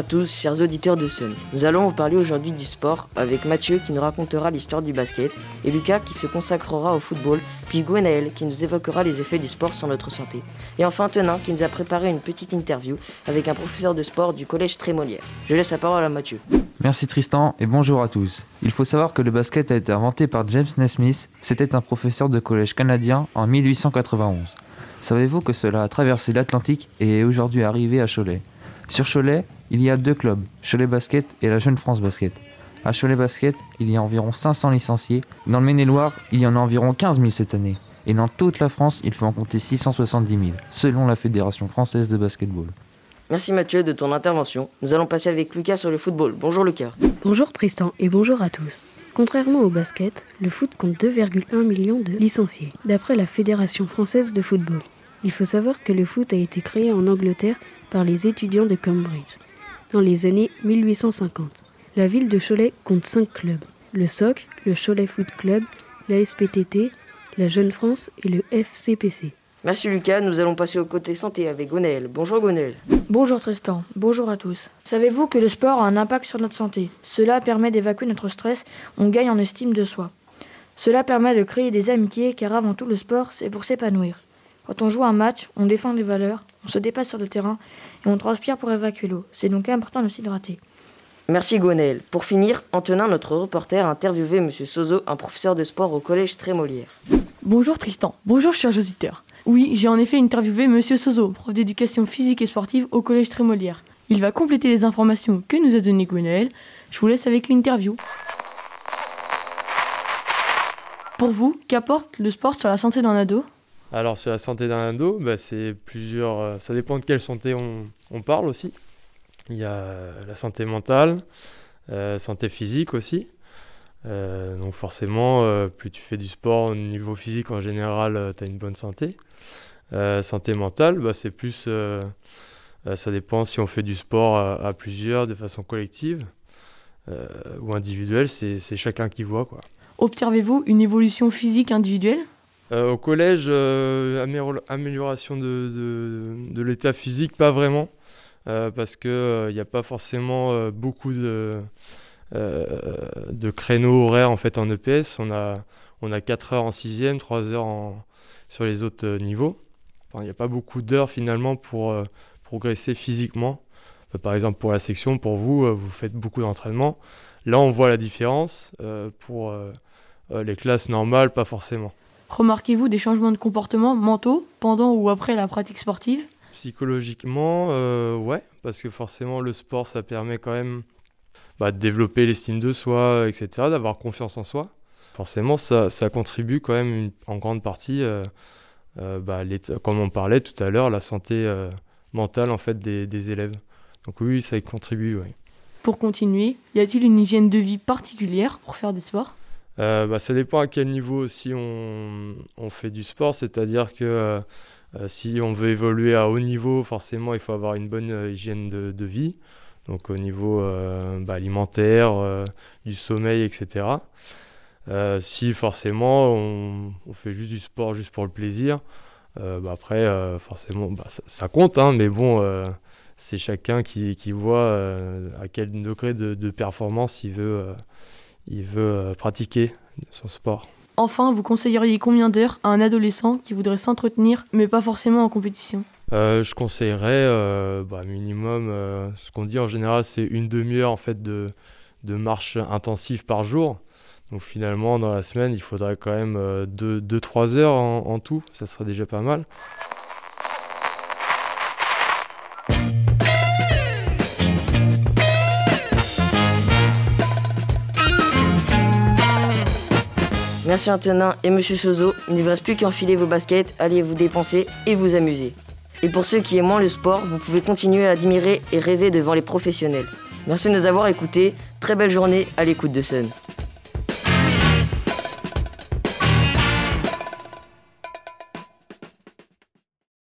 à tous, chers auditeurs de Sun. Nous allons vous parler aujourd'hui du sport avec Mathieu qui nous racontera l'histoire du basket et Lucas qui se consacrera au football, puis Gwenaël qui nous évoquera les effets du sport sur notre santé. Et enfin Tenin qui nous a préparé une petite interview avec un professeur de sport du collège Trémolière. Je laisse la parole à Mathieu. Merci Tristan et bonjour à tous. Il faut savoir que le basket a été inventé par James Naismith. C'était un professeur de collège canadien en 1891. Savez-vous que cela a traversé l'Atlantique et est aujourd'hui arrivé à Cholet? Sur Cholet, il y a deux clubs, Cholet Basket et la Jeune France Basket. À Cholet Basket, il y a environ 500 licenciés. Dans le Maine-et-Loire, il y en a environ 15 000 cette année. Et dans toute la France, il faut en compter 670 000, selon la Fédération française de basketball. Merci Mathieu de ton intervention. Nous allons passer avec Lucas sur le football. Bonjour Lucas. Bonjour Tristan et bonjour à tous. Contrairement au basket, le foot compte 2,1 millions de licenciés, d'après la Fédération française de football. Il faut savoir que le foot a été créé en Angleterre par les étudiants de Cambridge dans les années 1850. La ville de Cholet compte 5 clubs le SOC, le Cholet Foot Club, la SPTT, la Jeune France et le FCPC. Merci Lucas, nous allons passer au côté santé avec Gonel. Bonjour Gonel. Bonjour Tristan, bonjour à tous. Savez-vous que le sport a un impact sur notre santé? Cela permet d'évacuer notre stress, on gagne en estime de soi. Cela permet de créer des amitiés car avant tout le sport c'est pour s'épanouir. Quand on joue un match, on défend des valeurs, on se dépasse sur le terrain et on transpire pour évacuer l'eau. C'est donc important de s'hydrater. Merci Gonel. Pour finir, Antonin, notre reporter, a interviewé M. Sozo, un professeur de sport au collège Trémolière. Bonjour Tristan, bonjour chers auditeurs. Oui, j'ai en effet interviewé M. Sozo, prof d'éducation physique et sportive au collège Trémolière. Il va compléter les informations que nous a données Gwenaël. Je vous laisse avec l'interview. Pour vous, qu'apporte le sport sur la santé d'un ado? Alors sur la santé d'un ado, bah, c'est plusieurs. euh, ça dépend de quelle santé on, parle aussi. Il y a euh, la santé mentale, euh, santé physique aussi. Donc forcément, plus tu fais du sport au niveau physique en général, tu as une bonne santé. Santé mentale, bah, c'est plus. euh, ça dépend si on fait du sport à, à plusieurs, de façon collective ou individuelle, c'est chacun qui voit. Observez-vous une évolution physique individuelle? Au collège, euh, amélior- amélioration de, l'état physique, pas vraiment, euh, parce qu'il n'y a pas forcément euh, beaucoup de, euh, créneaux horaires en, fait, en EPS. On a, on a 4 heures en 6e, 3 heures sur les autres euh, niveaux. Il n'y a pas beaucoup d'heures finalement pour euh, progresser physiquement. Euh, par exemple, pour la section, pour vous, euh, vous faites beaucoup d'entraînement. Là, on voit la différence. euh, pour euh, euh, les classes normales, pas forcément. Remarquez-vous des changements de comportement mentaux pendant ou après la pratique sportive? Psychologiquement, euh, ouais, parce que forcément le sport, ça permet quand même bah, de développer l'estime de soi, etc., d'avoir confiance en soi. Forcément, ça, ça contribue quand même une- en grande partie, euh, euh, bah, comme on parlait tout à l'heure, la santé euh, mentale en fait des, des élèves. Donc oui, ça y contribue, oui. Pour continuer, y a-t-il une hygiène de vie particulière pour faire des sports? Euh, bah, ça dépend à quel niveau aussi on, fait du sport, c'est-à-dire que euh, euh, si on veut évoluer à haut niveau, forcément il faut avoir une bonne hygiène de, vie, donc au niveau bah, alimentaire, du sommeil, etc. Si forcément on, fait juste du sport juste pour le plaisir, bah, après forcément ça, compte, hein, mais bon, c'est chacun qui, voit à quel degré de, performance il veut, il veut euh, pratiquer son sport. Enfin, vous conseilleriez combien d'heures à un adolescent qui voudrait s'entretenir, mais pas forcément en compétition? Euh, je conseillerais euh, bah, minimum, euh, ce qu'on dit en général, c'est une demi-heure en fait de, de marche intensive par jour. Donc finalement, dans la semaine, il faudrait quand même 2-3 heures en, en tout, ça serait déjà pas mal. Merci Antonin et Monsieur Sozo. Il ne vous reste plus qu'à enfiler vos baskets, allez vous dépenser et vous amuser. Et pour ceux qui aiment moins le sport, vous pouvez continuer à admirer et rêver devant les professionnels. Merci de nous avoir écoutés. Très belle journée à l'écoute de Sun.